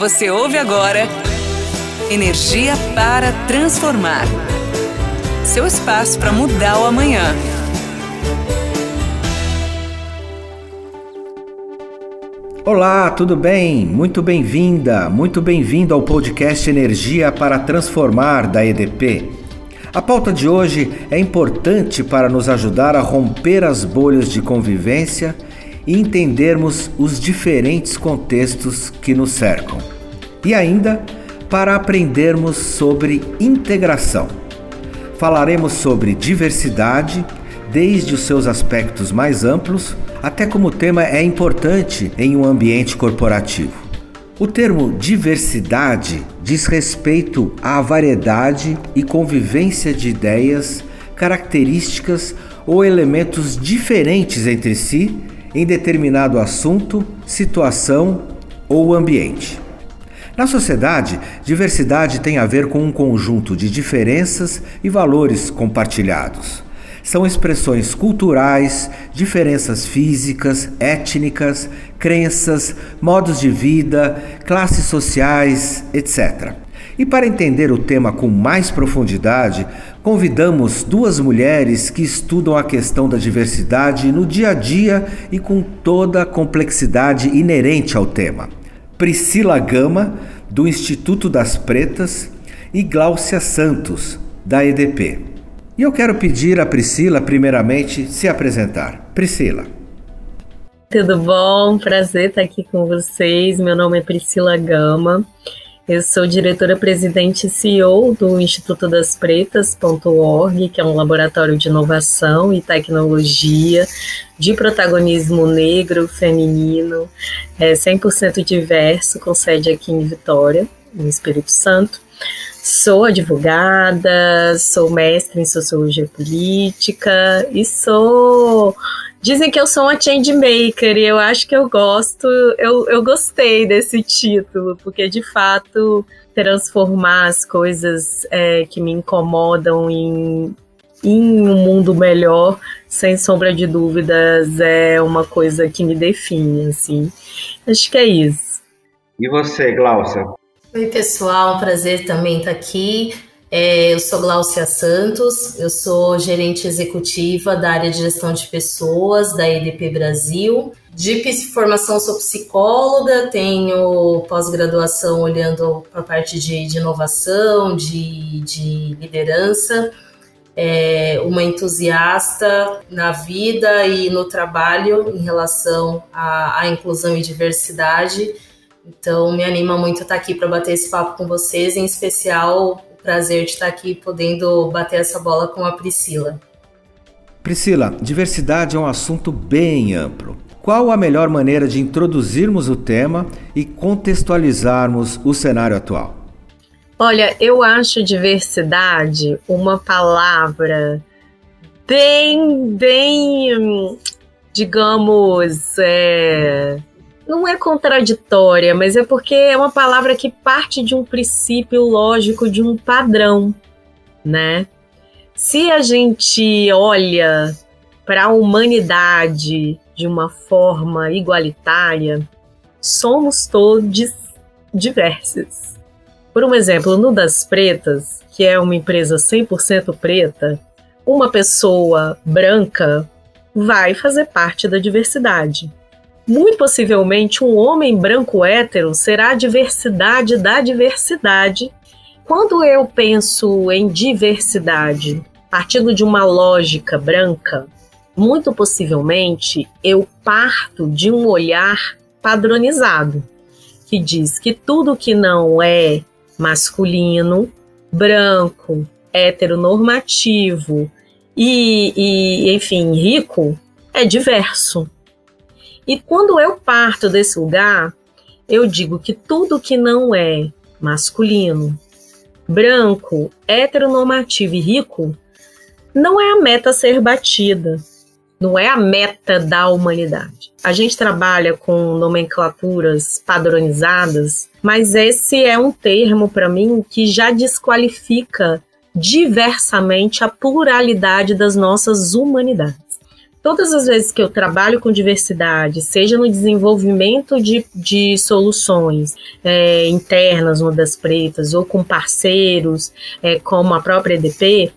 Você ouve agora Energia para Transformar seu espaço para mudar o amanhã. Olá, tudo bem? Muito bem-vinda, muito bem-vindo ao podcast Energia para Transformar da EDP. A pauta de hoje é importante para nos ajudar a romper as bolhas de convivência e entendermos os diferentes contextos que nos cercam. E ainda para aprendermos sobre integração. Falaremos sobre diversidade, desde os seus aspectos mais amplos até como o tema é importante em um ambiente corporativo. O termo diversidade diz respeito à variedade e convivência de ideias, características ou elementos diferentes entre si em determinado assunto, situação ou ambiente. Na sociedade, diversidade tem a ver com um conjunto de diferenças e valores compartilhados. São expressões culturais, diferenças físicas, étnicas, crenças, modos de vida, classes sociais, etc. E para entender o tema com mais profundidade, convidamos duas mulheres que estudam a questão da diversidade no dia a dia e com toda a complexidade inerente ao tema. Priscila Gama, do Instituto das Pretas, e Gláucia Santos, da EDP. E eu quero pedir a Priscila, primeiramente, se apresentar. Priscila. Tudo bom? Prazer estar aqui com vocês. Meu nome é Priscila Gama. Eu sou diretora-presidente e CEO do Instituto das Pretas.org, que é um laboratório de inovação e tecnologia de protagonismo negro, feminino, é 100% diverso, com sede aqui em Vitória, no Espírito Santo. Sou advogada, sou mestre em sociologia política e sou Dizem que eu sou uma change maker e eu acho que eu gosto, eu, eu gostei desse título, porque de fato transformar as coisas é, que me incomodam em, em um mundo melhor, sem sombra de dúvidas, é uma coisa que me define, assim. Acho que é isso. E você, Glaucia? Oi, pessoal, um prazer também estar aqui. É, eu sou Gláucia Santos, eu sou gerente executiva da área de gestão de pessoas da EDP Brasil. De formação, sou psicóloga, tenho pós-graduação olhando para a parte de, de inovação, de, de liderança. É, uma entusiasta na vida e no trabalho em relação à, à inclusão e diversidade. Então, me anima muito estar aqui para bater esse papo com vocês, em especial prazer de estar aqui podendo bater essa bola com a Priscila. Priscila, diversidade é um assunto bem amplo. Qual a melhor maneira de introduzirmos o tema e contextualizarmos o cenário atual? Olha, eu acho diversidade uma palavra bem, bem, digamos, é, não é contraditória, mas é porque é uma palavra que parte de um princípio lógico, de um padrão, né? Se a gente olha para a humanidade de uma forma igualitária, somos todos diversos. Por um exemplo, no Das Pretas, que é uma empresa 100% preta, uma pessoa branca vai fazer parte da diversidade. Muito possivelmente, um homem branco hétero será a diversidade da diversidade. Quando eu penso em diversidade, partindo de uma lógica branca, muito possivelmente eu parto de um olhar padronizado, que diz que tudo que não é masculino, branco, heteronormativo e, e enfim, rico é diverso. E quando eu parto desse lugar, eu digo que tudo que não é masculino, branco, heteronormativo e rico não é a meta a ser batida, não é a meta da humanidade. A gente trabalha com nomenclaturas padronizadas, mas esse é um termo para mim que já desqualifica diversamente a pluralidade das nossas humanidades. Todas as vezes que eu trabalho com diversidade, seja no desenvolvimento de, de soluções é, internas no das pretas ou com parceiros, é, como a própria EDP,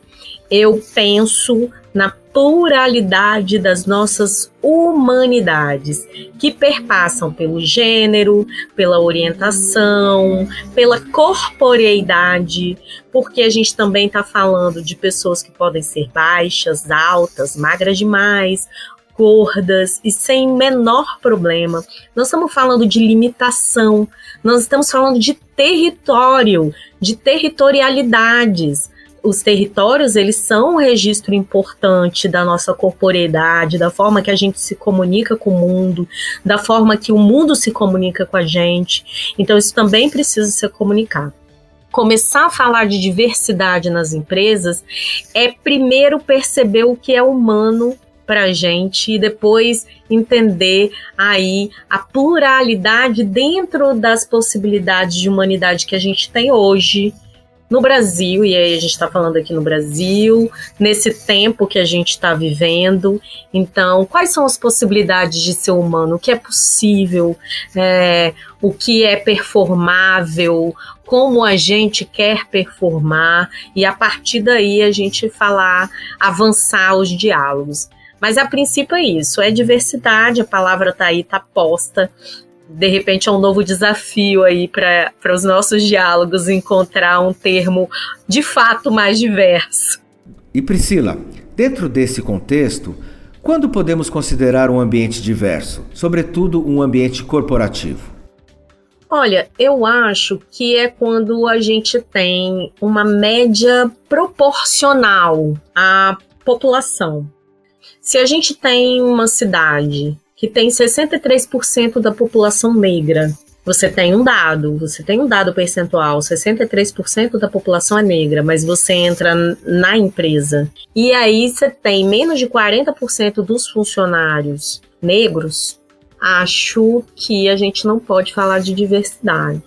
eu penso na pluralidade das nossas humanidades, que perpassam pelo gênero, pela orientação, pela corporeidade, porque a gente também está falando de pessoas que podem ser baixas, altas, magras demais, gordas e sem menor problema. Nós estamos falando de limitação, nós estamos falando de território, de territorialidades os territórios, eles são um registro importante da nossa corporeidade, da forma que a gente se comunica com o mundo, da forma que o mundo se comunica com a gente. Então, isso também precisa ser comunicado. Começar a falar de diversidade nas empresas é primeiro perceber o que é humano para a gente e depois entender aí a pluralidade dentro das possibilidades de humanidade que a gente tem hoje no Brasil, e aí a gente está falando aqui no Brasil, nesse tempo que a gente está vivendo. Então, quais são as possibilidades de ser humano? O que é possível? É, o que é performável? Como a gente quer performar? E a partir daí a gente falar, avançar os diálogos. Mas a princípio é isso, é diversidade, a palavra está aí, está posta de repente é um novo desafio aí para os nossos diálogos encontrar um termo de fato mais diverso. E Priscila, dentro desse contexto, quando podemos considerar um ambiente diverso, sobretudo um ambiente corporativo? Olha, eu acho que é quando a gente tem uma média proporcional à população. Se a gente tem uma cidade que tem 63% da população negra. Você tem um dado, você tem um dado percentual, 63% da população é negra, mas você entra na empresa e aí você tem menos de 40% dos funcionários negros. Acho que a gente não pode falar de diversidade.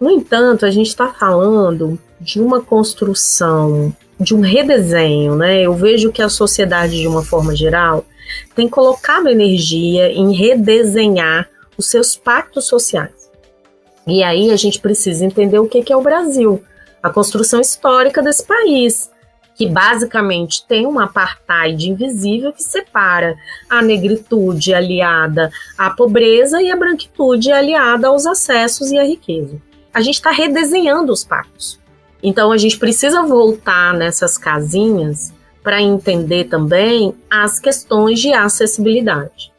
No entanto, a gente está falando de uma construção, de um redesenho, né? Eu vejo que a sociedade, de uma forma geral, tem colocado energia em redesenhar os seus pactos sociais. E aí a gente precisa entender o que é o Brasil, a construção histórica desse país, que basicamente tem um apartheid invisível que separa a negritude aliada à pobreza e a branquitude aliada aos acessos e à riqueza. A gente está redesenhando os pactos. Então a gente precisa voltar nessas casinhas para entender também as questões de acessibilidade.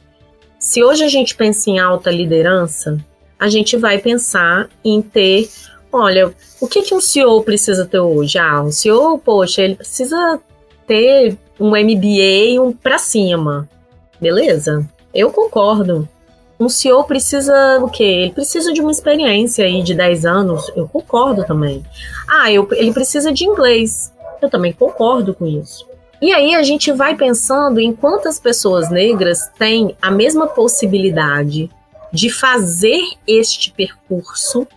Se hoje a gente pensa em alta liderança, a gente vai pensar em ter, olha, o que, que um CEO precisa ter hoje? Ah, um CEO, poxa, ele precisa ter um MBA um para cima. Beleza? Eu concordo. Um CEO precisa o quê? Ele precisa de uma experiência aí de 10 anos. Eu concordo também. Ah, eu, ele precisa de inglês. Eu também concordo com isso. E aí a gente vai pensando em quantas pessoas negras têm a mesma possibilidade de fazer este percurso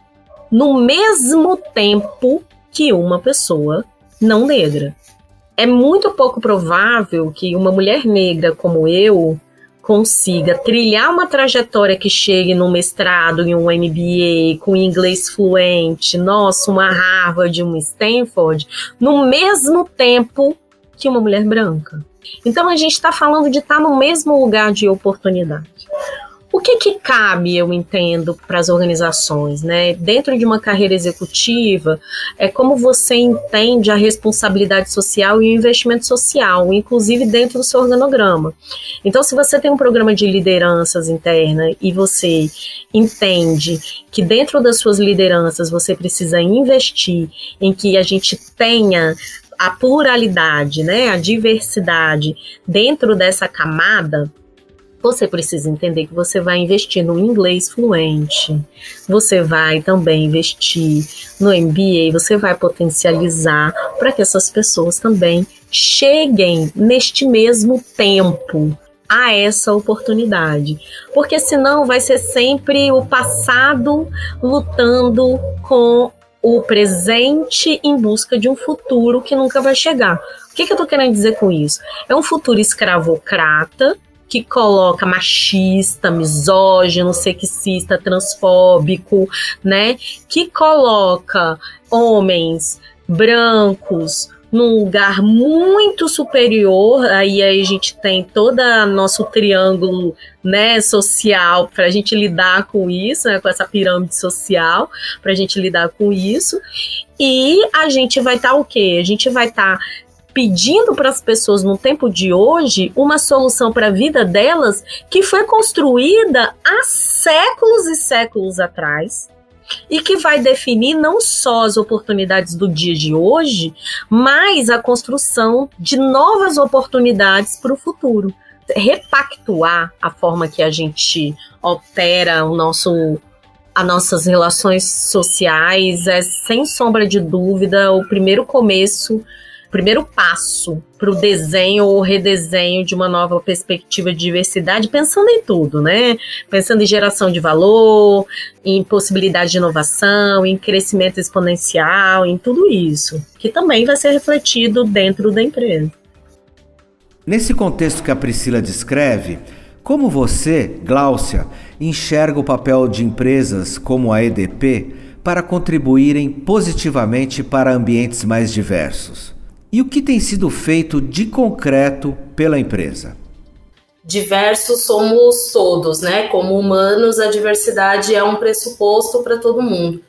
no mesmo tempo que uma pessoa não negra. É muito pouco provável que uma mulher negra como eu consiga trilhar uma trajetória que chegue num mestrado, em um MBA, com inglês fluente, nossa, uma Harvard, uma Stanford, no mesmo tempo que uma mulher branca. Então a gente está falando de estar tá no mesmo lugar de oportunidade. O que, que cabe, eu entendo, para as organizações, né? Dentro de uma carreira executiva, é como você entende a responsabilidade social e o investimento social, inclusive dentro do seu organograma. Então, se você tem um programa de lideranças interna e você entende que dentro das suas lideranças você precisa investir em que a gente tenha a pluralidade, né, a diversidade dentro dessa camada, você precisa entender que você vai investir no inglês fluente, você vai também investir no MBA, você vai potencializar para que essas pessoas também cheguem neste mesmo tempo a essa oportunidade. Porque senão vai ser sempre o passado lutando com o presente em busca de um futuro que nunca vai chegar. O que, que eu estou querendo dizer com isso? É um futuro escravocrata que coloca machista, misógino, sexista, transfóbico, né? Que coloca homens brancos num lugar muito superior. Aí, a gente tem todo nosso triângulo né, social para a gente lidar com isso, né, com essa pirâmide social, para a gente lidar com isso. E a gente vai estar tá, o quê? A gente vai estar tá pedindo para as pessoas no tempo de hoje uma solução para a vida delas que foi construída há séculos e séculos atrás e que vai definir não só as oportunidades do dia de hoje, mas a construção de novas oportunidades para o futuro. Repactuar a forma que a gente opera o nosso as nossas relações sociais é sem sombra de dúvida o primeiro começo primeiro passo para o desenho ou redesenho de uma nova perspectiva de diversidade, pensando em tudo, né? Pensando em geração de valor, em possibilidade de inovação, em crescimento exponencial, em tudo isso, que também vai ser refletido dentro da empresa. Nesse contexto que a Priscila descreve, como você, Gláucia, enxerga o papel de empresas como a EDP para contribuírem positivamente para ambientes mais diversos? E o que tem sido feito de concreto pela empresa? Diversos somos todos, né? Como humanos, a diversidade é um pressuposto para todo mundo.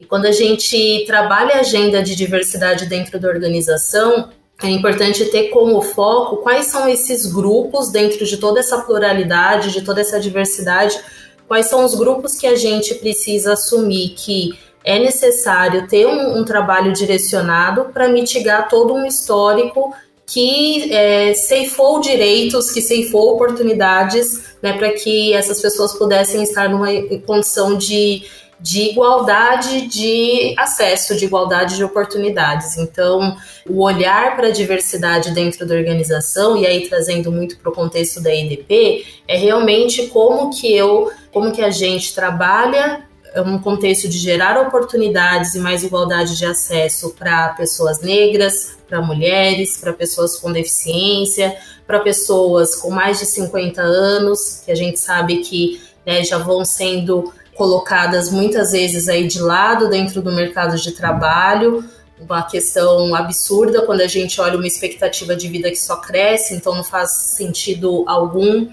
E quando a gente trabalha a agenda de diversidade dentro da organização, é importante ter como foco quais são esses grupos dentro de toda essa pluralidade, de toda essa diversidade, quais são os grupos que a gente precisa assumir que é necessário ter um, um trabalho direcionado para mitigar todo um histórico que é, ceifou direitos, que ceifou oportunidades, né, para que essas pessoas pudessem estar numa condição de, de igualdade de acesso, de igualdade de oportunidades. Então, o olhar para a diversidade dentro da organização, e aí trazendo muito para o contexto da EDP, é realmente como que eu, como que a gente trabalha um contexto de gerar oportunidades e mais igualdade de acesso para pessoas negras, para mulheres, para pessoas com deficiência, para pessoas com mais de 50 anos, que a gente sabe que né, já vão sendo colocadas muitas vezes aí de lado dentro do mercado de trabalho, uma questão absurda quando a gente olha uma expectativa de vida que só cresce, então não faz sentido algum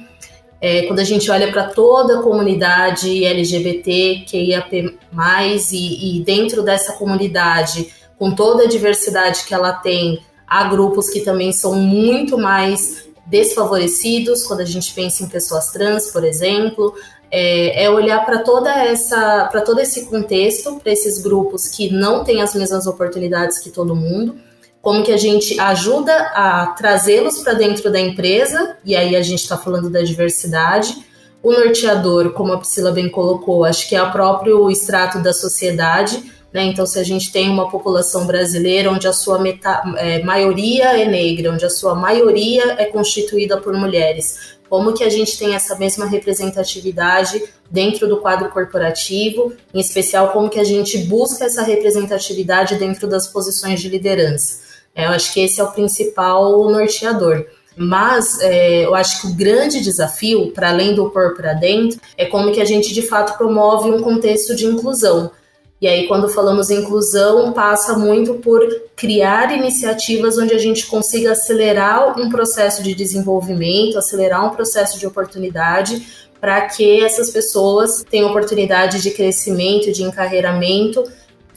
é, quando a gente olha para toda a comunidade LGBT, QIAP+, e, e dentro dessa comunidade, com toda a diversidade que ela tem, há grupos que também são muito mais desfavorecidos, quando a gente pensa em pessoas trans, por exemplo, é, é olhar para toda essa, para todo esse contexto, para esses grupos que não têm as mesmas oportunidades que todo mundo, como que a gente ajuda a trazê-los para dentro da empresa, e aí a gente está falando da diversidade. O norteador, como a Priscila bem colocou, acho que é o próprio extrato da sociedade, né? Então, se a gente tem uma população brasileira onde a sua meta, é, maioria é negra, onde a sua maioria é constituída por mulheres, como que a gente tem essa mesma representatividade dentro do quadro corporativo, em especial como que a gente busca essa representatividade dentro das posições de liderança. É, eu acho que esse é o principal norteador. Mas é, eu acho que o grande desafio, para além do pôr para dentro, é como que a gente de fato promove um contexto de inclusão. E aí, quando falamos em inclusão, passa muito por criar iniciativas onde a gente consiga acelerar um processo de desenvolvimento, acelerar um processo de oportunidade, para que essas pessoas tenham oportunidade de crescimento, de encarreiramento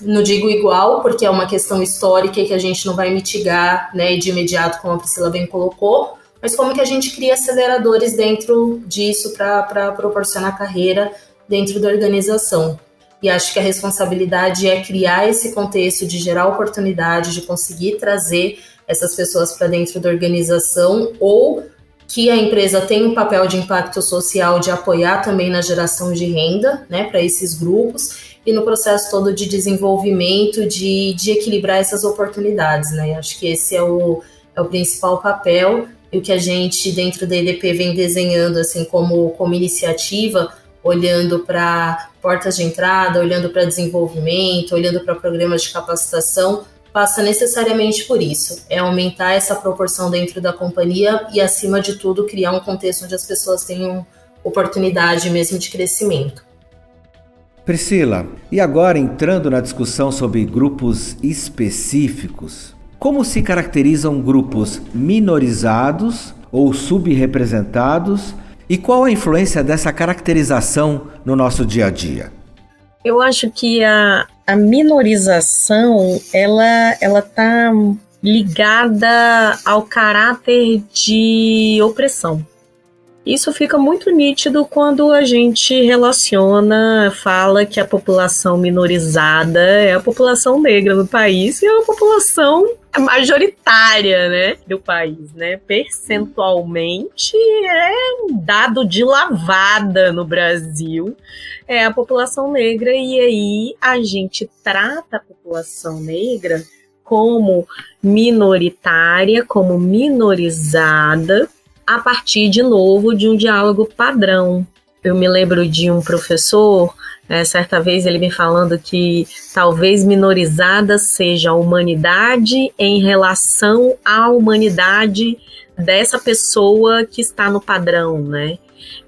não digo igual, porque é uma questão histórica que a gente não vai mitigar né, de imediato, como a Priscila bem colocou, mas como que a gente cria aceleradores dentro disso para proporcionar carreira dentro da organização. E acho que a responsabilidade é criar esse contexto de gerar oportunidade, de conseguir trazer essas pessoas para dentro da organização ou que a empresa tem um papel de impacto social de apoiar também na geração de renda, né, para esses grupos e no processo todo de desenvolvimento, de, de equilibrar essas oportunidades, né? Acho que esse é o, é o principal papel e o que a gente dentro da EDP vem desenhando assim como, como iniciativa, olhando para portas de entrada, olhando para desenvolvimento, olhando para programas de capacitação, passa necessariamente por isso. É aumentar essa proporção dentro da companhia e, acima de tudo, criar um contexto onde as pessoas tenham oportunidade mesmo de crescimento. Priscila, e agora entrando na discussão sobre grupos específicos, como se caracterizam grupos minorizados ou subrepresentados e qual a influência dessa caracterização no nosso dia a dia? Eu acho que a, a minorização ela ela está ligada ao caráter de opressão. Isso fica muito nítido quando a gente relaciona, fala que a população minorizada é a população negra no país e é a população majoritária, né, do país, né? Percentualmente é um dado de lavada no Brasil, é a população negra e aí a gente trata a população negra como minoritária, como minorizada, a partir de novo de um diálogo padrão. Eu me lembro de um professor, né, certa vez ele me falando que talvez minorizada seja a humanidade em relação à humanidade dessa pessoa que está no padrão, né?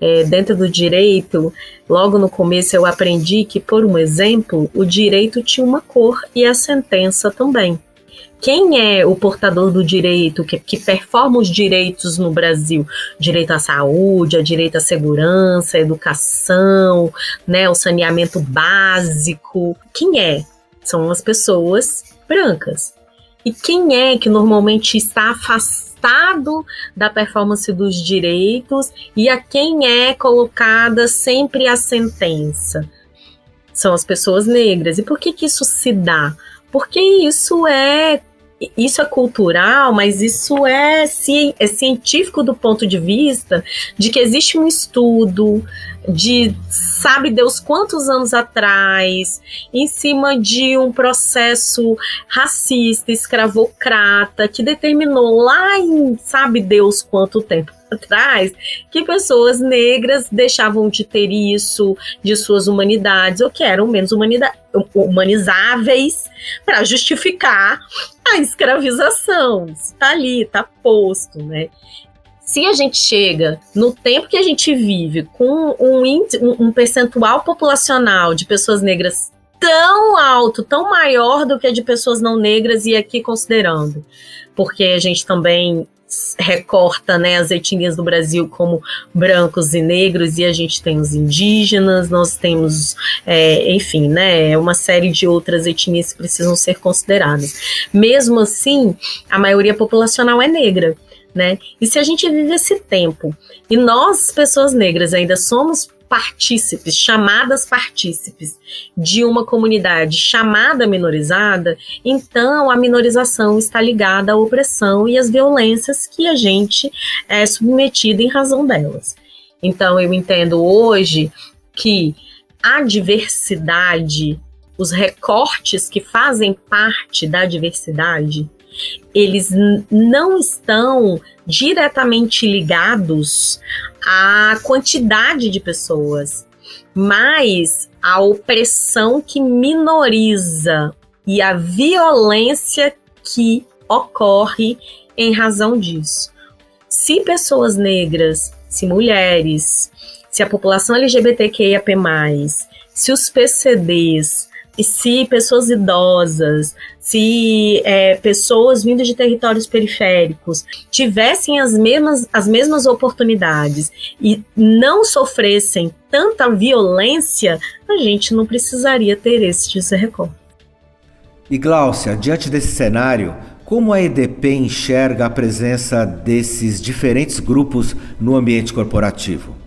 É, dentro do direito, logo no começo eu aprendi que, por um exemplo, o direito tinha uma cor e a sentença também quem é o portador do direito, que, que performa os direitos no Brasil? Direito à saúde, a direito à segurança, à educação, né, o saneamento básico. Quem é? São as pessoas brancas. E quem é que normalmente está afastado da performance dos direitos e a quem é colocada sempre a sentença? São as pessoas negras. E por que, que isso se dá? Porque isso é isso é cultural, mas isso é, é científico do ponto de vista de que existe um estudo de sabe Deus quantos anos atrás, em cima de um processo racista, escravocrata, que determinou lá em sabe Deus quanto tempo atrás que pessoas negras deixavam de ter isso de suas humanidades ou que eram menos humanizáveis para justificar a escravização. Isso tá ali, tá posto, né? Se a gente chega no tempo que a gente vive com um, um percentual populacional de pessoas negras tão alto, tão maior do que a de pessoas não negras, e aqui considerando, porque a gente também recorta né, as etnias do Brasil como brancos e negros, e a gente tem os indígenas, nós temos, é, enfim, né, uma série de outras etnias que precisam ser consideradas. Mesmo assim, a maioria populacional é negra. Né? E se a gente vive esse tempo e nós, pessoas negras, ainda somos partícipes, chamadas partícipes de uma comunidade chamada minorizada, então a minorização está ligada à opressão e às violências que a gente é submetido em razão delas. Então eu entendo hoje que a diversidade, os recortes que fazem parte da diversidade, eles não estão diretamente ligados à quantidade de pessoas, mas a opressão que minoriza e a violência que ocorre em razão disso. Se pessoas negras, se mulheres, se a população LGBTQIAP+, se os PCDs, se pessoas idosas, se é, pessoas vindo de territórios periféricos tivessem as mesmas, as mesmas oportunidades e não sofressem tanta violência, a gente não precisaria ter esse recorte. E Gláucia, diante desse cenário, como a EDP enxerga a presença desses diferentes grupos no ambiente corporativo?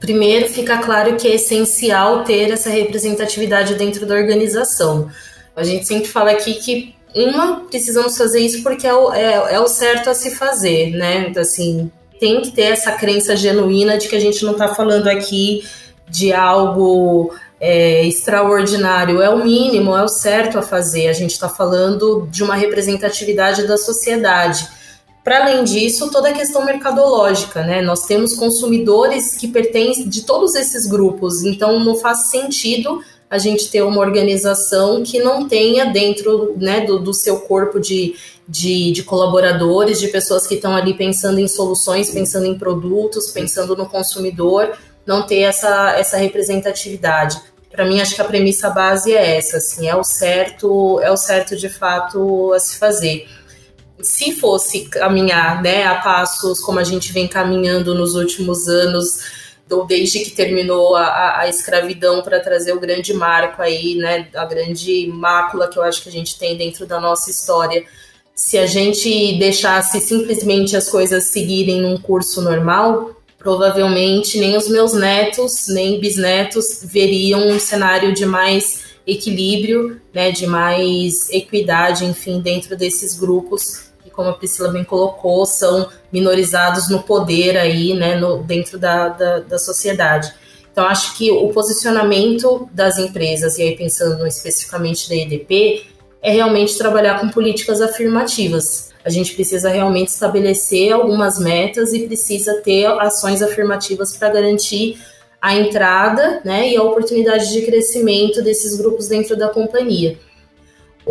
Primeiro, fica claro que é essencial ter essa representatividade dentro da organização. A gente sempre fala aqui que, uma, precisamos fazer isso porque é o, é, é o certo a se fazer, né? Então, assim, tem que ter essa crença genuína de que a gente não está falando aqui de algo é, extraordinário, é o mínimo, é o certo a fazer. A gente está falando de uma representatividade da sociedade. Para além disso, toda a questão mercadológica, né? Nós temos consumidores que pertencem de todos esses grupos, então não faz sentido a gente ter uma organização que não tenha dentro né, do, do seu corpo de, de, de, colaboradores, de pessoas que estão ali pensando em soluções, pensando em produtos, pensando no consumidor, não ter essa, essa representatividade. Para mim, acho que a premissa base é essa, assim, é o certo, é o certo de fato a se fazer. Se fosse caminhar né, a passos como a gente vem caminhando nos últimos anos, desde que terminou a, a escravidão para trazer o grande marco aí, né, a grande mácula que eu acho que a gente tem dentro da nossa história. Se a gente deixasse simplesmente as coisas seguirem num curso normal, provavelmente nem os meus netos, nem bisnetos veriam um cenário de mais equilíbrio, né, de mais equidade, enfim, dentro desses grupos como a Priscila bem colocou, são minorizados no poder aí, né, no, dentro da, da, da sociedade. Então, acho que o posicionamento das empresas, e aí pensando especificamente da EDP, é realmente trabalhar com políticas afirmativas. A gente precisa realmente estabelecer algumas metas e precisa ter ações afirmativas para garantir a entrada né, e a oportunidade de crescimento desses grupos dentro da companhia.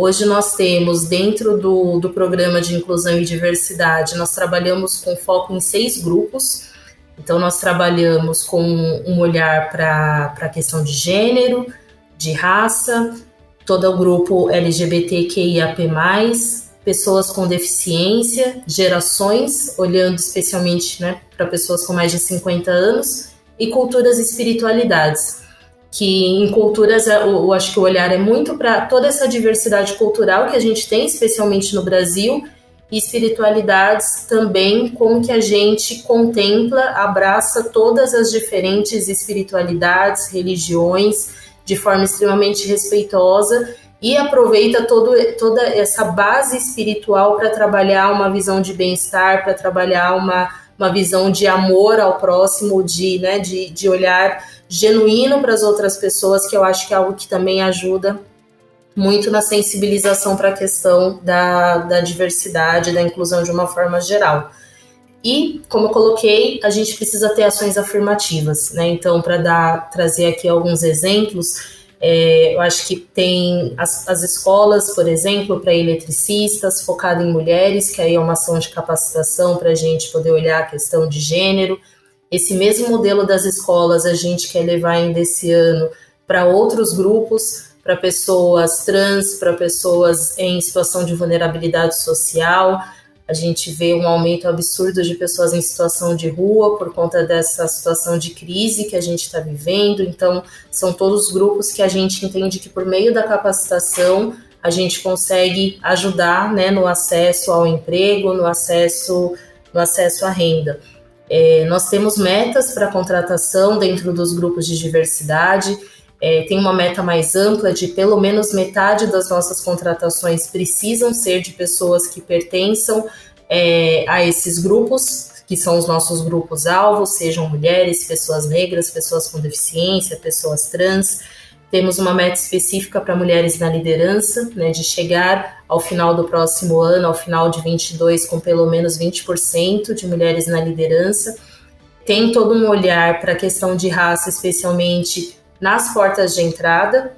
Hoje nós temos, dentro do, do programa de inclusão e diversidade, nós trabalhamos com foco em seis grupos. Então, nós trabalhamos com um olhar para a questão de gênero, de raça, todo o grupo LGBTQIAP+, pessoas com deficiência, gerações, olhando especialmente né, para pessoas com mais de 50 anos, e culturas e espiritualidades que em culturas é, eu, acho que o olhar é muito para toda essa diversidade cultural que a gente tem, especialmente no Brasil, e espiritualidades também, como que a gente contempla, abraça todas as diferentes espiritualidades, religiões, de forma extremamente respeitosa e aproveita todo, toda essa base espiritual para trabalhar uma visão de bem-estar, para trabalhar uma, uma visão de amor ao próximo, de, né, de, de olhar genuíno para as outras pessoas, que eu acho que é algo que também ajuda muito na sensibilização para a questão da, da diversidade, da inclusão de uma forma geral. E, como eu coloquei, a gente precisa ter ações afirmativas, né? Então, para trazer aqui alguns exemplos, é, eu acho que tem as, as escolas, por exemplo, para eletricistas, focado em mulheres, que aí é uma ação de capacitação para a gente poder olhar a questão de gênero. Esse mesmo modelo das escolas a gente quer levar ainda esse ano para outros grupos, para pessoas trans, para pessoas em situação de vulnerabilidade social. A gente vê um aumento absurdo de pessoas em situação de rua por conta dessa situação de crise que a gente está vivendo. Então, são todos grupos que a gente entende que por meio da capacitação a gente consegue ajudar né, no acesso ao emprego, no acesso, no acesso à renda. É, nós temos metas para contratação dentro dos grupos de diversidade. É, tem uma meta mais ampla de pelo menos metade das nossas contratações precisam ser de pessoas que pertençam é, a esses grupos, que são os nossos grupos alvos, sejam mulheres, pessoas negras, pessoas com deficiência, pessoas trans. Temos uma meta específica para mulheres na liderança, né, de chegar ao final do próximo ano, ao final de 22, com pelo menos 20% de mulheres na liderança. Tem todo um olhar para a questão de raça, especialmente nas portas de entrada,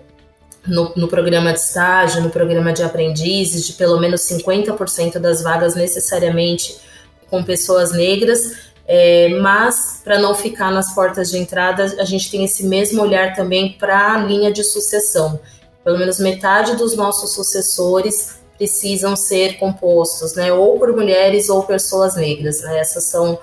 no, no, programa de estágio, no programa de aprendizes, de pelo menos 50% das vagas necessariamente com pessoas negras, é, mas, para não ficar nas portas de entrada, a gente tem esse mesmo olhar também para a linha de sucessão. Pelo menos metade dos nossos sucessores precisam ser compostos, né, ou por mulheres ou pessoas negras. Né? Essas são,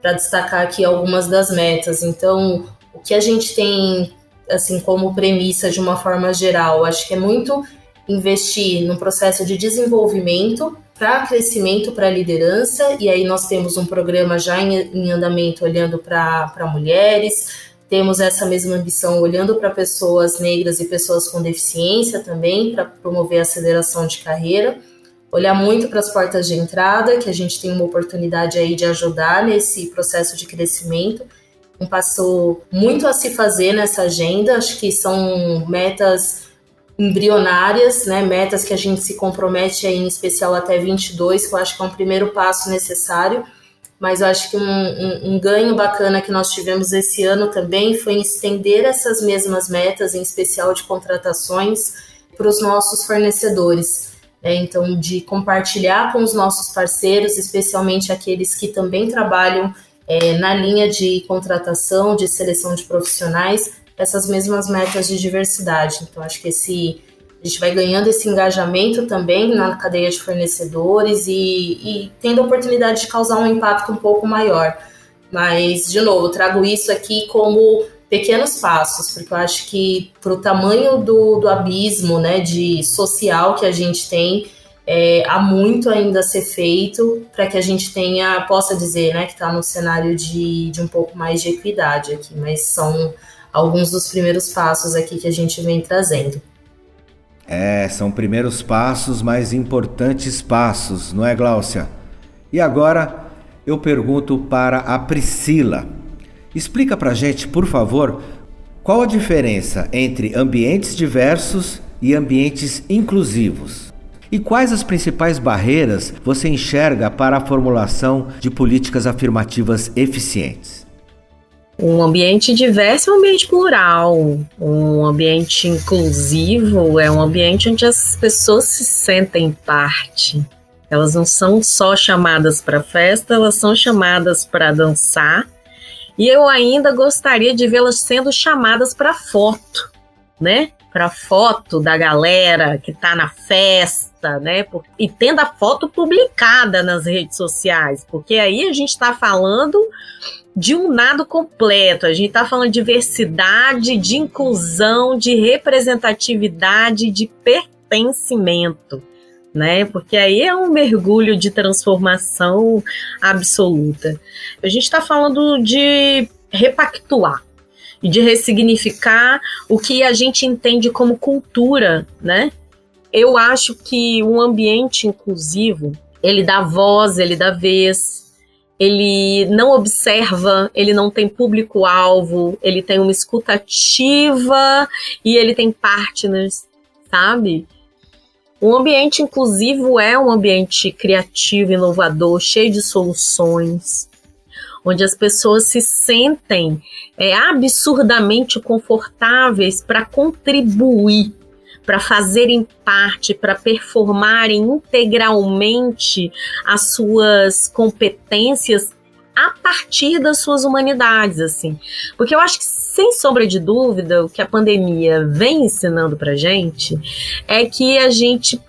para destacar aqui, algumas das metas. Então, o que a gente tem, assim, como premissa de uma forma geral, acho que é muito investir no processo de desenvolvimento para crescimento, para liderança, e aí nós temos um programa já em, em andamento olhando para mulheres, temos essa mesma ambição olhando para pessoas negras e pessoas com deficiência também, para promover a aceleração de carreira, olhar muito para as portas de entrada, que a gente tem uma oportunidade aí de ajudar nesse processo de crescimento, um muito a se fazer nessa agenda, acho que são metas embrionárias, né, metas que a gente se compromete aí, em especial até 22, que eu acho que é um primeiro passo necessário mas eu acho que um, um, um, ganho bacana que nós tivemos esse ano também foi estender essas mesmas metas, em especial de contratações, para os nossos fornecedores. É, então, de compartilhar com os nossos parceiros, especialmente aqueles que também trabalham é, na linha de contratação, de seleção de profissionais, essas mesmas metas de diversidade. Então, acho que esse a gente vai ganhando esse engajamento também na cadeia de fornecedores e, e tendo a oportunidade de causar um impacto um pouco maior. Mas, de novo, trago isso aqui como pequenos passos, porque eu acho que para o tamanho do, do abismo né, de social que a gente tem, é, há muito ainda a ser feito para que a gente tenha, possa dizer, né, que está no cenário de, de um pouco mais de equidade aqui, mas são alguns dos primeiros passos aqui que a gente vem trazendo. É, são primeiros passos, mas importantes passos, não é, Gláucia? E agora eu pergunto para a Priscila. Explica pra gente, por favor, qual a diferença entre ambientes diversos e ambientes inclusivos? E quais as principais barreiras você enxerga para a formulação de políticas afirmativas eficientes? Um ambiente diverso é um ambiente plural, um ambiente inclusivo é um ambiente onde as pessoas se sentem parte. Elas não são só chamadas para festa, elas são chamadas para dançar. E eu ainda gostaria de vê-las sendo chamadas para foto, né? Para foto da galera que está na festa, né? E tendo a foto publicada nas redes sociais, porque aí a gente está falando de um nado completo. A gente está falando de diversidade, de inclusão, de representatividade, de pertencimento, né? Porque aí é um mergulho de transformação absoluta. A gente está falando de repactuar e de ressignificar o que a gente entende como cultura, né? Eu acho que um ambiente inclusivo ele dá voz, ele dá vez, ele não observa, ele não tem público-alvo, ele tem uma escutativa e ele tem partners, sabe? Um ambiente inclusivo é um ambiente criativo, inovador, cheio de soluções, onde as pessoas se sentem é, absurdamente confortáveis para contribuir para fazerem parte, para performarem integralmente as suas competências a partir das suas humanidades, assim. Porque eu acho que, sem sombra de dúvida, o que a pandemia vem ensinando para gente é que a gente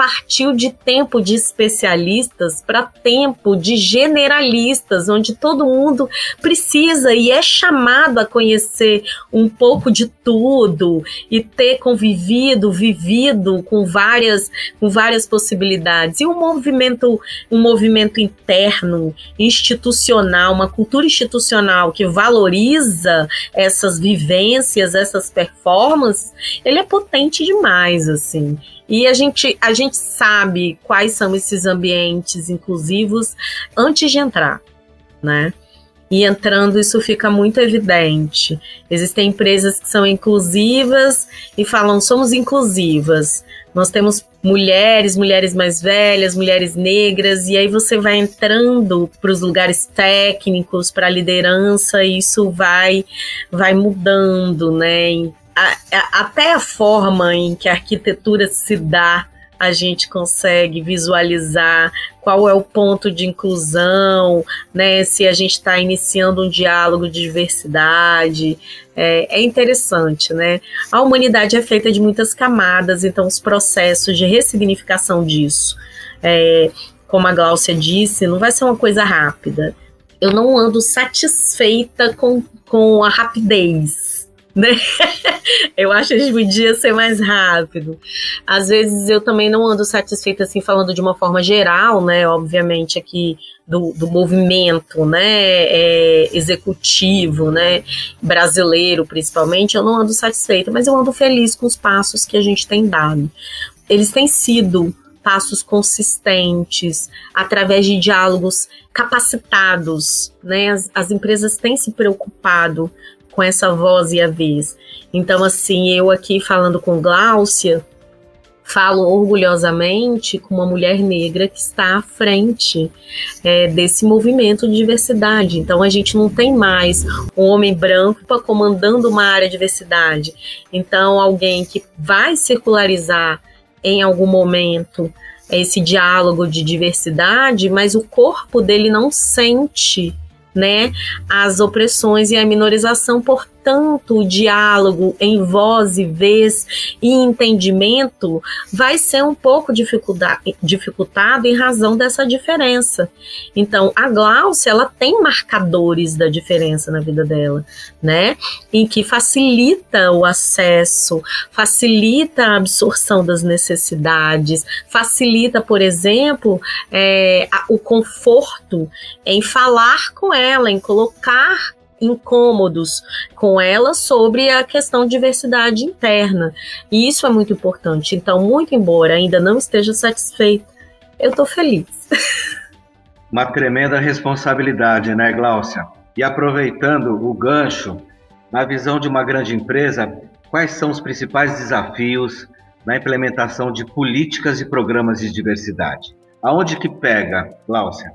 partiu de tempo de especialistas para tempo de generalistas, onde todo mundo precisa e é chamado a conhecer um pouco de tudo e ter convivido, vivido com várias, com várias possibilidades. E um movimento, um movimento interno, institucional, uma cultura institucional que valoriza essas vivências, essas performances, ele é potente demais, assim. E a gente, a gente sabe quais são esses ambientes inclusivos antes de entrar, né? E entrando, isso fica muito evidente. Existem empresas que são inclusivas e falam: somos inclusivas. Nós temos mulheres, mulheres mais velhas, mulheres negras, e aí você vai entrando para os lugares técnicos, para a liderança, e isso vai, vai mudando, né? A, a, até a forma em que a arquitetura se dá, a gente consegue visualizar qual é o ponto de inclusão, né? Se a gente está iniciando um diálogo de diversidade, é, é, interessante, né? A humanidade é feita de muitas camadas, então os processos de ressignificação disso, é, como a Gláucia disse, não vai ser uma coisa rápida. Eu não ando satisfeita com, com a rapidez né? eu acho que podia ser mais rápido. Às vezes eu também não ando satisfeita assim falando de uma forma geral, né? Obviamente aqui do, do movimento, né? É, executivo, né? Brasileiro principalmente, eu não ando satisfeita, mas eu ando feliz com os passos que a gente tem dado. Eles têm sido passos consistentes, através de diálogos capacitados, né? As, as empresas têm se preocupado com essa voz e a vez. Então, assim, eu aqui falando com Gláucia, falo orgulhosamente com uma mulher negra que está à frente é, desse movimento de diversidade. Então a gente não tem mais um homem branco comandando uma área de diversidade. Então alguém que vai circularizar em algum momento esse diálogo de diversidade, mas o corpo dele não sente né, as opressões e a minorização, portanto, o diálogo em voz e vez e entendimento vai ser um pouco dificultado em razão dessa diferença. Então, a Glaucia, ela tem marcadores da diferença na vida dela, né, em que facilita o acesso, facilita a absorção das necessidades, facilita, por exemplo, é, o conforto em falar com ela, em colocar incômodos com ela sobre a questão de diversidade interna. E isso é muito importante. Então, muito embora ainda não esteja satisfeita, eu estou feliz. Uma tremenda responsabilidade, né, Gláucia? E aproveitando o gancho, na visão de uma grande empresa, quais são os principais desafios na implementação de políticas e programas de diversidade? Aonde que pega, Gláucia?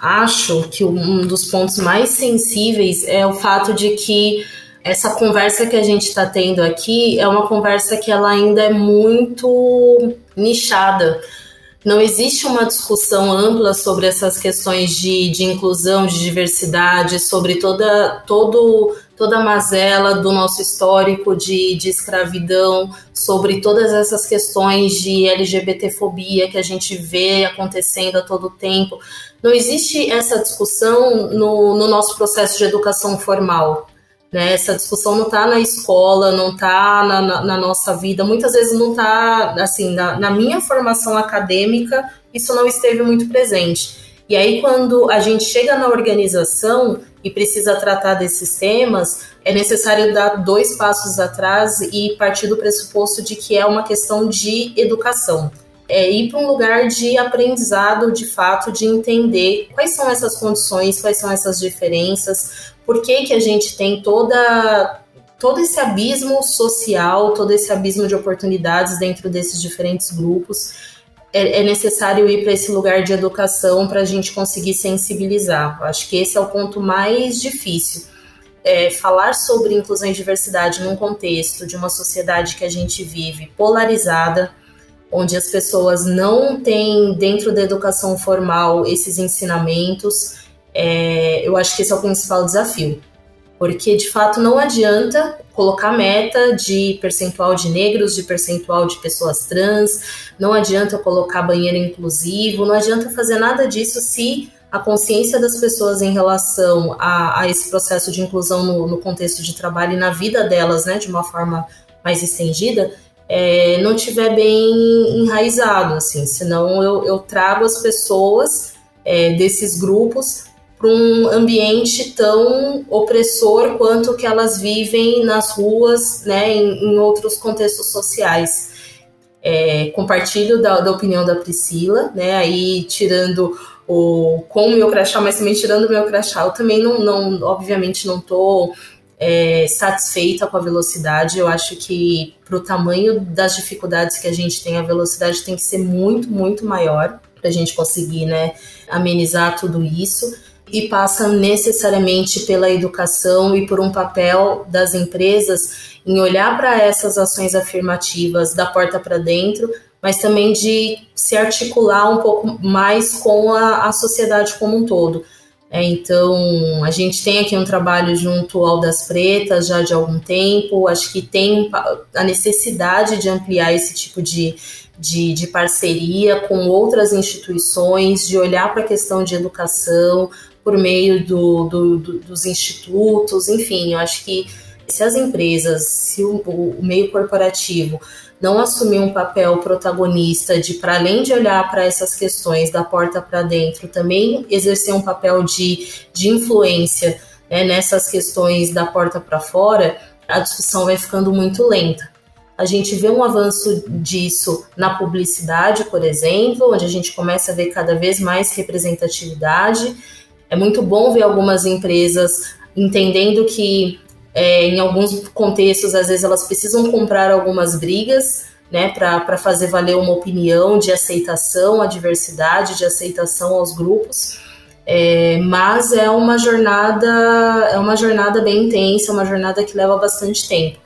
Acho que um dos pontos mais sensíveis é o fato de que essa conversa que a gente está tendo aqui é uma conversa que ela ainda é muito nichada. Não existe uma discussão ampla sobre essas questões de, de inclusão, de diversidade, sobre toda, todo toda a mazela do nosso histórico de, de escravidão, sobre todas essas questões de LGBTfobia que a gente vê acontecendo a todo tempo. Não existe essa discussão no, no nosso processo de educação formal. Né? Essa discussão não está na escola, não está na, na, na, nossa vida, muitas vezes não está, assim, na, na minha formação acadêmica, isso não esteve muito presente. E aí, quando a gente chega na organização e precisa tratar desses temas, é necessário dar dois passos atrás e partir do pressuposto de que é uma questão de educação. É ir para um lugar de aprendizado, de fato, de entender quais são essas condições, quais são essas diferenças, por que, que a gente tem toda todo esse abismo social, todo esse abismo de oportunidades dentro desses diferentes grupos é, é necessário ir para esse lugar de educação para a gente conseguir sensibilizar. Acho que esse é o ponto mais difícil. É, falar sobre inclusão e diversidade num contexto de uma sociedade que a gente vive polarizada, onde as pessoas não têm dentro da educação formal esses ensinamentos, é, eu acho que esse é o principal desafio porque de fato não adianta colocar meta de percentual de negros, de percentual de pessoas trans, não adianta colocar banheiro inclusivo, não adianta fazer nada disso se a consciência das pessoas em relação a, a esse processo de inclusão no, no, contexto de trabalho e na vida delas, né, de uma forma mais estendida, é, não tiver bem enraizado, assim, senão eu, eu trago as pessoas é, desses grupos para um ambiente tão opressor quanto que elas vivem nas ruas, né, em, em outros contextos sociais. É, compartilho da, da, opinião da Priscila, né, aí tirando o com o meu crachá, mas também tirando o meu crachá, eu também não, não obviamente não estou é, satisfeita com a velocidade. Eu acho que para o tamanho das dificuldades que a gente tem, a velocidade tem que ser muito, muito maior para a gente conseguir, né, amenizar tudo isso e passa necessariamente pela educação e por um papel das empresas em olhar para essas ações afirmativas da porta para dentro, mas também de se articular um pouco mais com a, a sociedade como um todo. É, então, a gente tem aqui um trabalho junto ao das Pretas já de algum tempo, acho que tem a necessidade de ampliar esse tipo de, de, de parceria com outras instituições, de olhar para a questão de educação, por meio do, do, do, dos institutos, enfim, eu acho que se as empresas, se o, o meio corporativo não assumir um papel protagonista de, para além de olhar para essas questões da porta para dentro, também exercer um papel de, de influência né, nessas questões da porta para fora, a discussão vai ficando muito lenta. A gente vê um avanço disso na publicidade, por exemplo, onde a gente começa a ver cada vez mais representatividade é muito bom ver algumas empresas entendendo que é, em alguns contextos, às vezes, elas precisam comprar algumas brigas né, para fazer valer uma opinião de aceitação à diversidade, de aceitação aos grupos. É, mas é uma jornada, é uma jornada bem intensa, uma jornada que leva bastante tempo.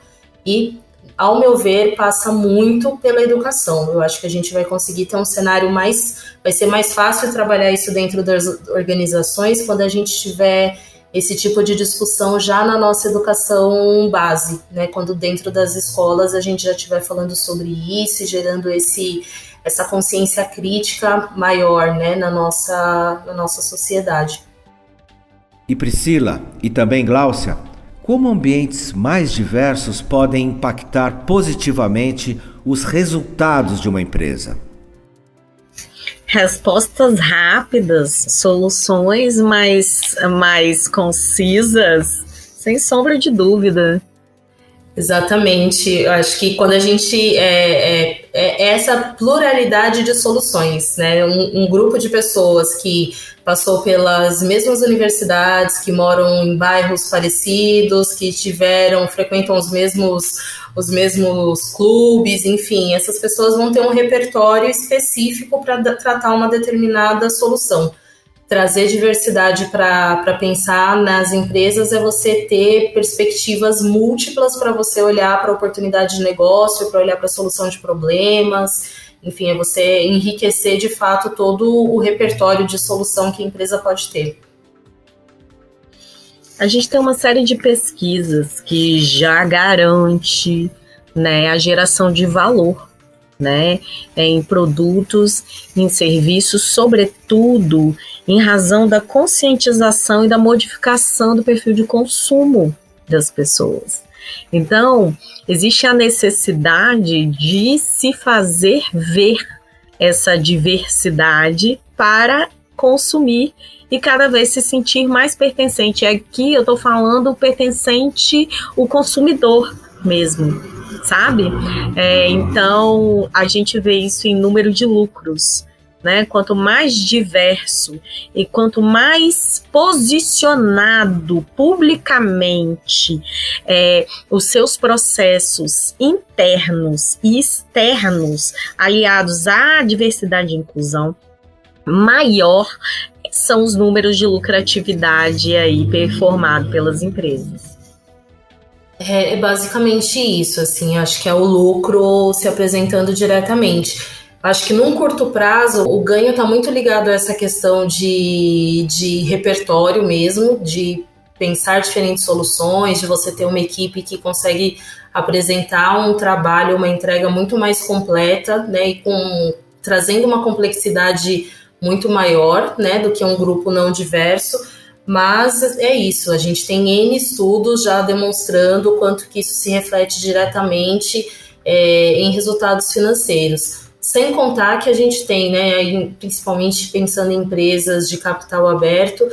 E, ao meu ver, passa muito pela educação. Eu acho que a gente vai conseguir ter um cenário mais. Vai ser mais fácil trabalhar isso dentro das organizações quando a gente tiver esse tipo de discussão já na nossa educação base, né? Quando dentro das escolas a gente já estiver falando sobre isso gerando esse essa consciência crítica maior, né, na nossa na nossa sociedade. E Priscila e também Gláucia, como ambientes mais diversos podem impactar positivamente os resultados de uma empresa? respostas rápidas, soluções mais, mais concisas, sem sombra de dúvida. Exatamente. Eu acho que quando a gente. É, é, é essa pluralidade de soluções, né? Um, um, grupo de pessoas que passou pelas mesmas universidades, que moram em bairros parecidos, que tiveram, frequentam os mesmos, os mesmos clubes, enfim, essas pessoas vão ter um repertório específico para tratar uma determinada solução trazer diversidade para pensar nas empresas é você ter perspectivas múltiplas para você olhar para oportunidade de negócio, para olhar para solução de problemas. Enfim, é você enriquecer de fato todo o repertório de solução que a empresa pode ter. A gente tem uma série de pesquisas que já garante né, a geração de valor né, em produtos, em serviços, sobretudo em razão da conscientização e da modificação do perfil de consumo das pessoas. Então, existe a necessidade de se fazer ver essa diversidade para consumir e cada vez se sentir mais pertencente. Aqui eu estou falando pertencente o consumidor mesmo, sabe? É, então a gente vê isso em número de lucros. Né? Quanto mais diverso e quanto mais posicionado publicamente é, os seus processos internos e externos aliados à diversidade e inclusão, maior são os números de lucratividade aí performado pelas empresas. É, é basicamente isso, assim, acho que é o lucro se apresentando diretamente. Acho que num curto prazo o ganho está muito ligado a essa questão de, de repertório mesmo, de pensar diferentes soluções, de você ter uma equipe que consegue apresentar um trabalho, uma entrega muito mais completa, né, e com trazendo uma complexidade muito maior, né, do que um grupo não diverso mas é isso, a gente tem N estudos já demonstrando o quanto que isso se reflete diretamente é, em resultados financeiros. Sem contar que a gente tem, né, principalmente pensando em empresas de capital aberto,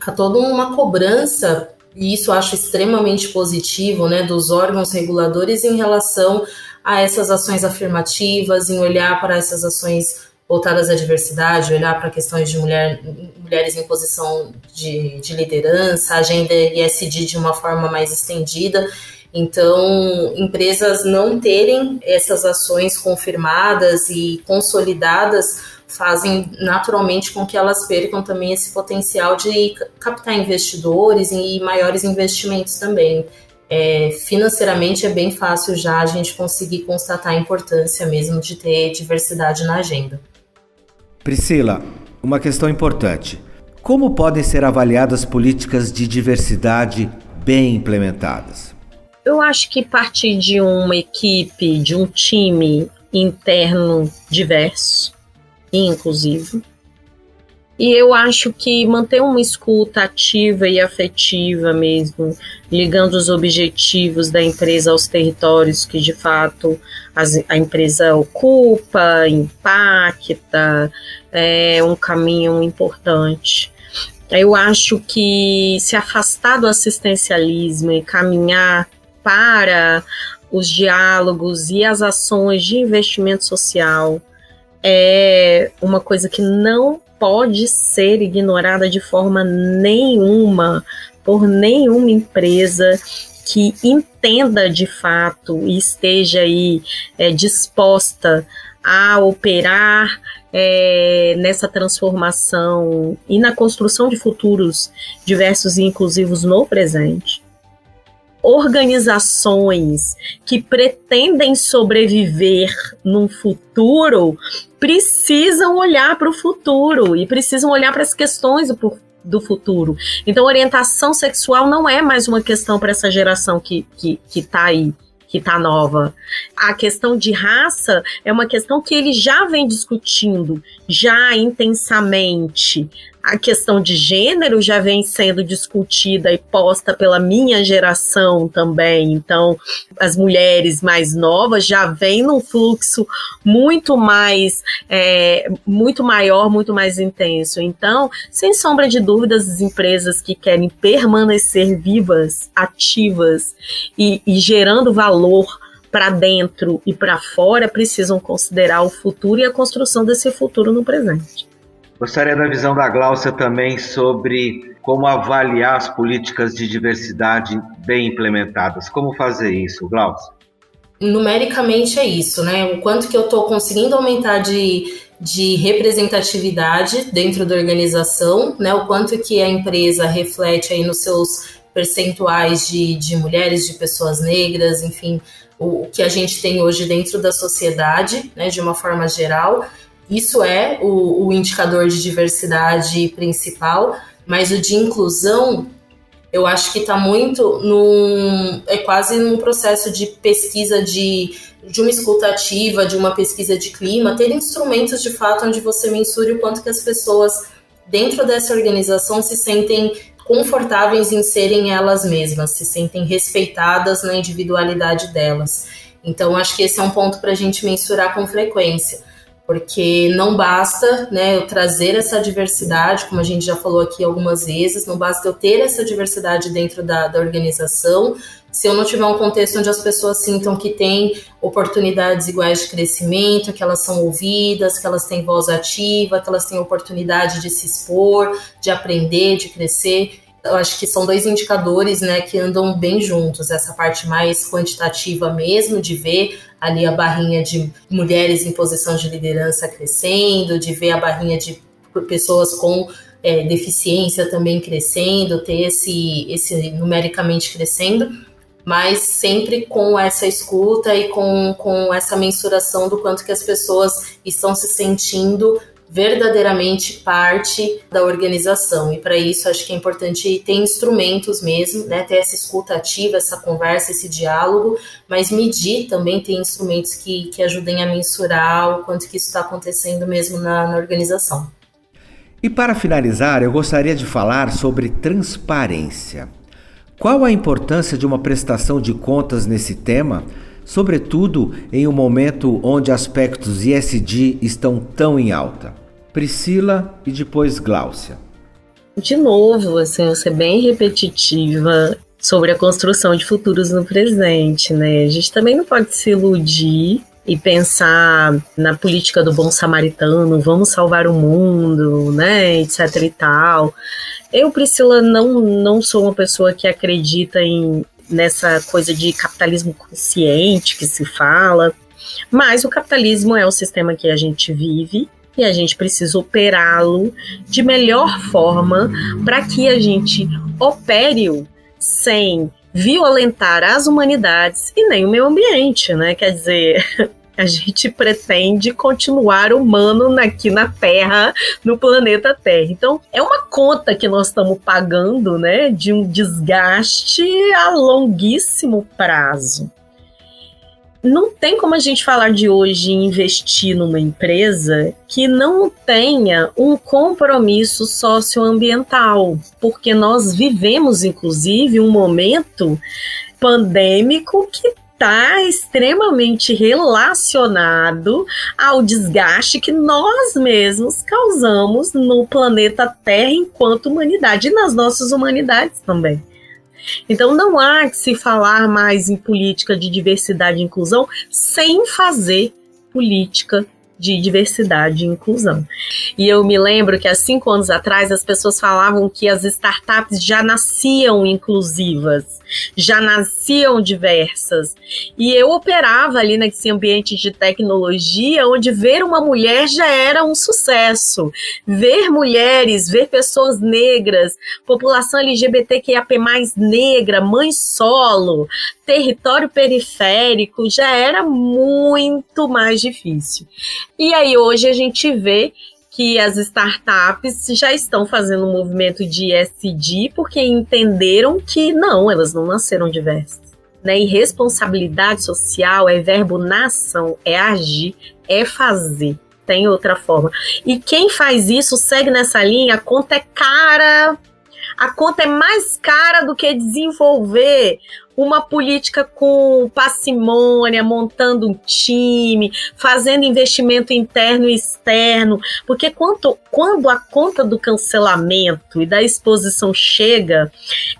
há toda uma cobrança, e isso acho extremamente positivo, né, dos órgãos reguladores em relação a essas ações afirmativas, em olhar para essas ações voltadas à diversidade, olhar para questões de mulher, mulheres em posição de, de liderança, agenda ESG de uma forma mais estendida. Então, empresas não terem essas ações confirmadas e consolidadas fazem naturalmente com que elas percam também esse potencial de captar investidores e maiores investimentos também. É, financeiramente é bem fácil já a gente conseguir constatar a importância mesmo de ter diversidade na agenda. Priscila, uma questão importante. Como podem ser avaliadas políticas de diversidade bem implementadas? Eu acho que partir de uma equipe, de um time interno diverso e inclusivo, e eu acho que manter uma escuta ativa e afetiva mesmo, ligando os objetivos da empresa aos territórios que de fato a empresa ocupa, impacta, é um caminho importante. Eu acho que se afastar do assistencialismo e caminhar para os diálogos e as ações de investimento social é uma coisa que não pode ser ignorada de forma nenhuma por nenhuma empresa que entenda de fato e esteja aí é, disposta a operar é, nessa transformação e na construção de futuros diversos e inclusivos no presente. Organizações que pretendem sobreviver num futuro precisam olhar para o futuro e precisam olhar para as questões do, futuro. Então, orientação sexual não é mais uma questão para essa geração que está que, que tá aí que está nova. A questão de raça é uma questão que ele já vem discutindo, já intensamente. A questão de gênero já vem sendo discutida e posta pela minha geração também. Então, as mulheres mais novas já vêm num fluxo muito mais, é, muito maior, muito mais intenso. Então, sem sombra de dúvidas, as empresas que querem permanecer vivas, ativas e, e gerando valor para dentro e para fora precisam considerar o futuro e a construção desse futuro no presente. Gostaria da visão da Gláucia também sobre como avaliar as políticas de diversidade bem implementadas. Como fazer isso, Gláucia? Numericamente é isso, né? O quanto que eu estou conseguindo aumentar de, de representatividade dentro da organização, né? O quanto que a empresa reflete aí nos seus percentuais de, de mulheres, de pessoas negras, enfim, o, o que a gente tem hoje dentro da sociedade, né? De uma forma geral isso é o, o indicador de diversidade principal, mas o de inclusão eu acho que está muito num. É quase num processo de pesquisa de, de uma escutativa, de uma pesquisa de clima, ter instrumentos de fato onde você mensure o quanto que as pessoas dentro dessa organização se sentem confortáveis em serem elas mesmas, se sentem respeitadas na individualidade delas. Então, acho que esse é um ponto para a gente mensurar com frequência porque não basta né, eu trazer essa diversidade, como a gente já falou aqui algumas vezes, não basta eu ter essa diversidade dentro da, da organização, se eu não tiver um contexto onde as pessoas sintam que têm oportunidades iguais de crescimento, que elas são ouvidas, que elas têm voz ativa, que elas têm oportunidade de se expor, de aprender, de crescer. Eu acho que são dois indicadores né, que andam bem juntos, essa parte mais quantitativa mesmo, de ver ali a barrinha de mulheres em posição de liderança crescendo, de ver a barrinha de pessoas com é, deficiência também crescendo, ter esse, esse numericamente crescendo, mas sempre com essa escuta e com, com essa mensuração do quanto que as pessoas estão se sentindo verdadeiramente parte da organização. E para isso acho que é importante ter instrumentos mesmo, né, ter essa escuta ativa, essa conversa, esse diálogo, mas medir também ter instrumentos que, que ajudem a mensurar o quanto que isso está acontecendo mesmo na, na organização. E para finalizar, eu gostaria de falar sobre transparência. Qual a importância de uma prestação de contas nesse tema? Sobretudo em um momento onde aspectos ISD estão tão em alta. Priscila e depois Gláucia. De novo, assim, eu ser bem repetitiva sobre a construção de futuros no presente, né? A gente também não pode se iludir e pensar na política do bom samaritano, vamos salvar o mundo, né, etc e tal. Eu, Priscila, não, não sou uma pessoa que acredita em nessa coisa de capitalismo consciente que se fala, mas o capitalismo é o sistema que a gente vive e a gente precisa operá-lo de melhor forma para que a gente opere-o sem violentar as humanidades e nem o meio ambiente, né? Quer dizer, a gente pretende continuar humano aqui na Terra, no planeta Terra. Então, é uma conta que nós estamos pagando, né, de um desgaste a longuíssimo prazo. Não tem como a gente falar de hoje em investir numa empresa que não tenha um compromisso socioambiental, porque nós vivemos, inclusive, um momento pandêmico que está extremamente relacionado ao desgaste que nós mesmos causamos no planeta Terra enquanto humanidade e nas nossas humanidades também. Então não há que se falar mais em política de diversidade e inclusão sem fazer política de diversidade e inclusão. E eu me lembro que há cinco anos atrás as pessoas falavam que as startups já nasciam inclusivas já nasciam diversas. E eu operava ali nesse ambiente de tecnologia, onde ver uma mulher já era um sucesso. Ver mulheres, ver pessoas negras, população LGBTQIAP+, negra, mãe solo, território periférico, já era muito mais difícil. E aí hoje a gente vê que as startups já estão fazendo um movimento de SD porque entenderam que não, elas não nasceram diversas. Né? E responsabilidade social é verbo nação, é agir, é fazer. Tem outra forma. E quem faz isso segue nessa linha, a conta é cara. A conta é mais cara do que desenvolver uma política com parcimônia, montando um time, fazendo investimento interno e externo, porque quando, quando a conta do cancelamento e da exposição chega,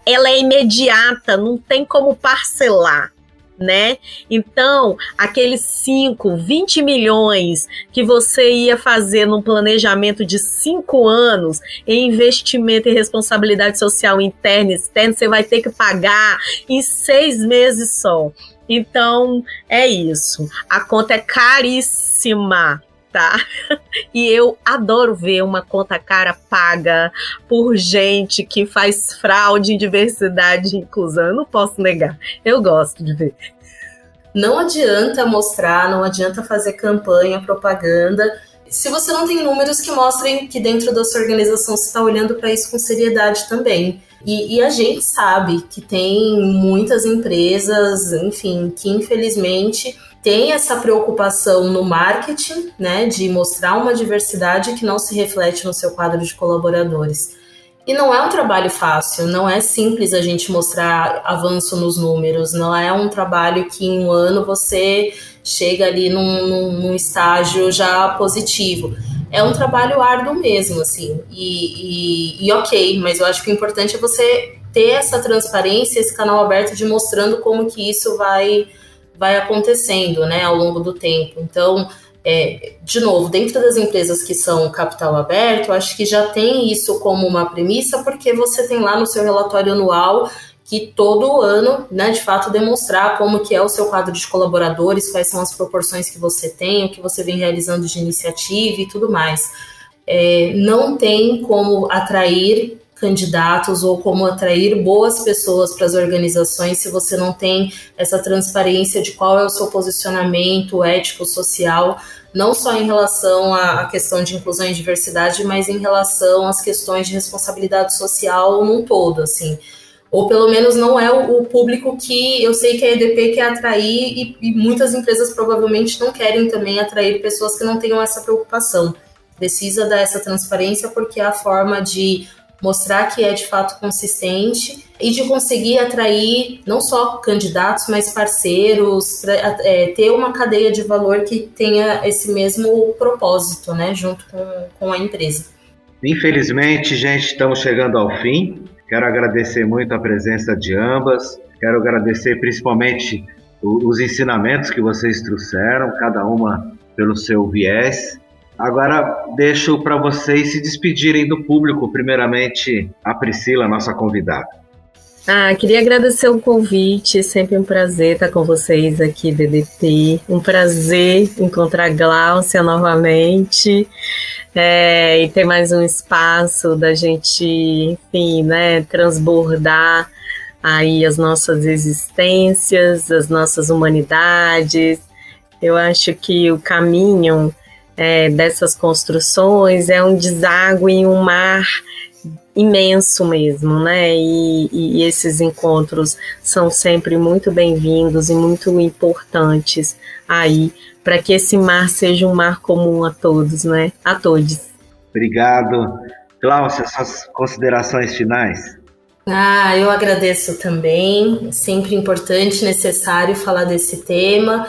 ela é imediata, não tem como parcelar né? Então, aqueles 5, 20 milhões que você ia fazer num planejamento de 5 anos em investimento e responsabilidade social interna e externa, você vai ter que pagar em seis meses só. Então, é isso. A conta é caríssima E eu adoro ver uma conta cara paga por gente que faz fraude em diversidade e inclusão. Eu não posso negar. Eu gosto de ver. Não adianta mostrar, não adianta fazer campanha, propaganda, se você não tem números que mostrem que dentro da sua organização você está olhando para isso com seriedade também. E, e, a gente sabe que tem muitas empresas, enfim, que infelizmente tem essa preocupação no marketing, né, de mostrar uma diversidade que não se reflete no seu quadro de colaboradores. E não é um trabalho fácil, não é simples a gente mostrar avanço nos números, não é um trabalho que em um ano você chega ali num, num, num estágio já positivo. É um trabalho árduo mesmo, assim, e, e, e ok, mas eu acho que o importante é você ter essa transparência, esse canal aberto de mostrando como que isso vai vai acontecendo, né, ao longo do tempo. Então, é, de novo, dentro das empresas que são capital aberto, acho que já tem isso como uma premissa, porque você tem lá no seu relatório anual que todo ano, né, de fato, demonstrar como que é o seu quadro de colaboradores, quais são as proporções que você tem, o que você vem realizando de iniciativa e tudo mais. É, não tem como atrair candidatos ou como atrair boas pessoas para as organizações se você não tem essa transparência de qual é o seu posicionamento ético, social, não só em relação à questão de inclusão e diversidade, mas em relação às questões de responsabilidade social num todo, assim. Ou pelo menos não é o, público que eu sei que a EDP quer atrair e, e muitas empresas provavelmente não querem também atrair pessoas que não tenham essa preocupação. Precisa dar essa transparência porque é a forma de mostrar que é de fato consistente e de conseguir atrair não só candidatos, mas parceiros, para é, ter uma cadeia de valor que tenha esse mesmo propósito, né, junto com, com a empresa. Infelizmente, gente, estamos chegando ao fim. Quero agradecer muito a presença de ambas. Quero agradecer principalmente os ensinamentos que vocês trouxeram, cada uma pelo seu viés. Agora deixo para vocês se despedirem do público, primeiramente a Priscila, nossa convidada. Ah, queria agradecer o convite, sempre um prazer estar com vocês aqui, DDT. Um prazer encontrar Gláucia novamente é, e ter mais um espaço da gente, enfim, né, transbordar aí as nossas existências, as nossas humanidades. Eu acho que o caminho é, dessas construções é um deságue em um mar imenso mesmo, né? E, e esses encontros são sempre muito bem-vindos e muito importantes aí para que esse mar seja um mar comum a todos, né? A todos. Obrigado. Cláudia, suas considerações finais? Ah, eu agradeço também. Sempre importante, necessário falar desse tema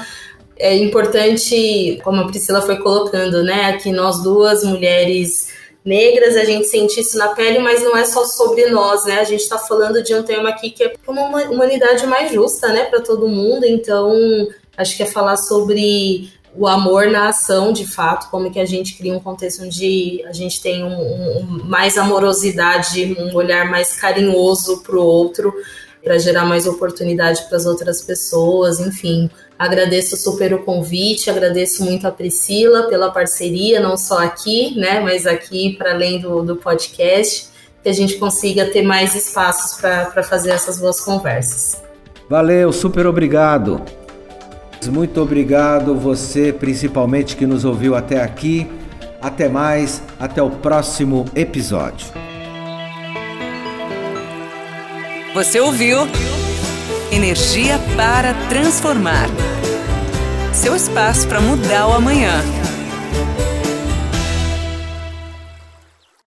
é importante, como a Priscila foi colocando, né? Aqui nós duas mulheres negras, a gente sente isso na pele, mas não é só sobre nós, né? A gente está falando de um tema aqui que é uma humanidade mais justa, né, para todo mundo. Então, acho que é falar sobre o amor na ação, de fato, como que a gente cria um contexto onde a gente tem um, um mais amorosidade, um olhar mais carinhoso para o outro, para gerar mais oportunidade para as outras pessoas, enfim. Agradeço super o convite, agradeço muito a Priscila pela parceria, não só aqui, né, mas aqui para além do, do podcast, que a gente consiga ter mais espaços para fazer essas boas conversas. Valeu, super obrigado. Muito obrigado você, principalmente que nos ouviu até aqui. Até mais, até o próximo episódio. Você ouviu Energia para Transformar seu espaço para mudar o amanhã.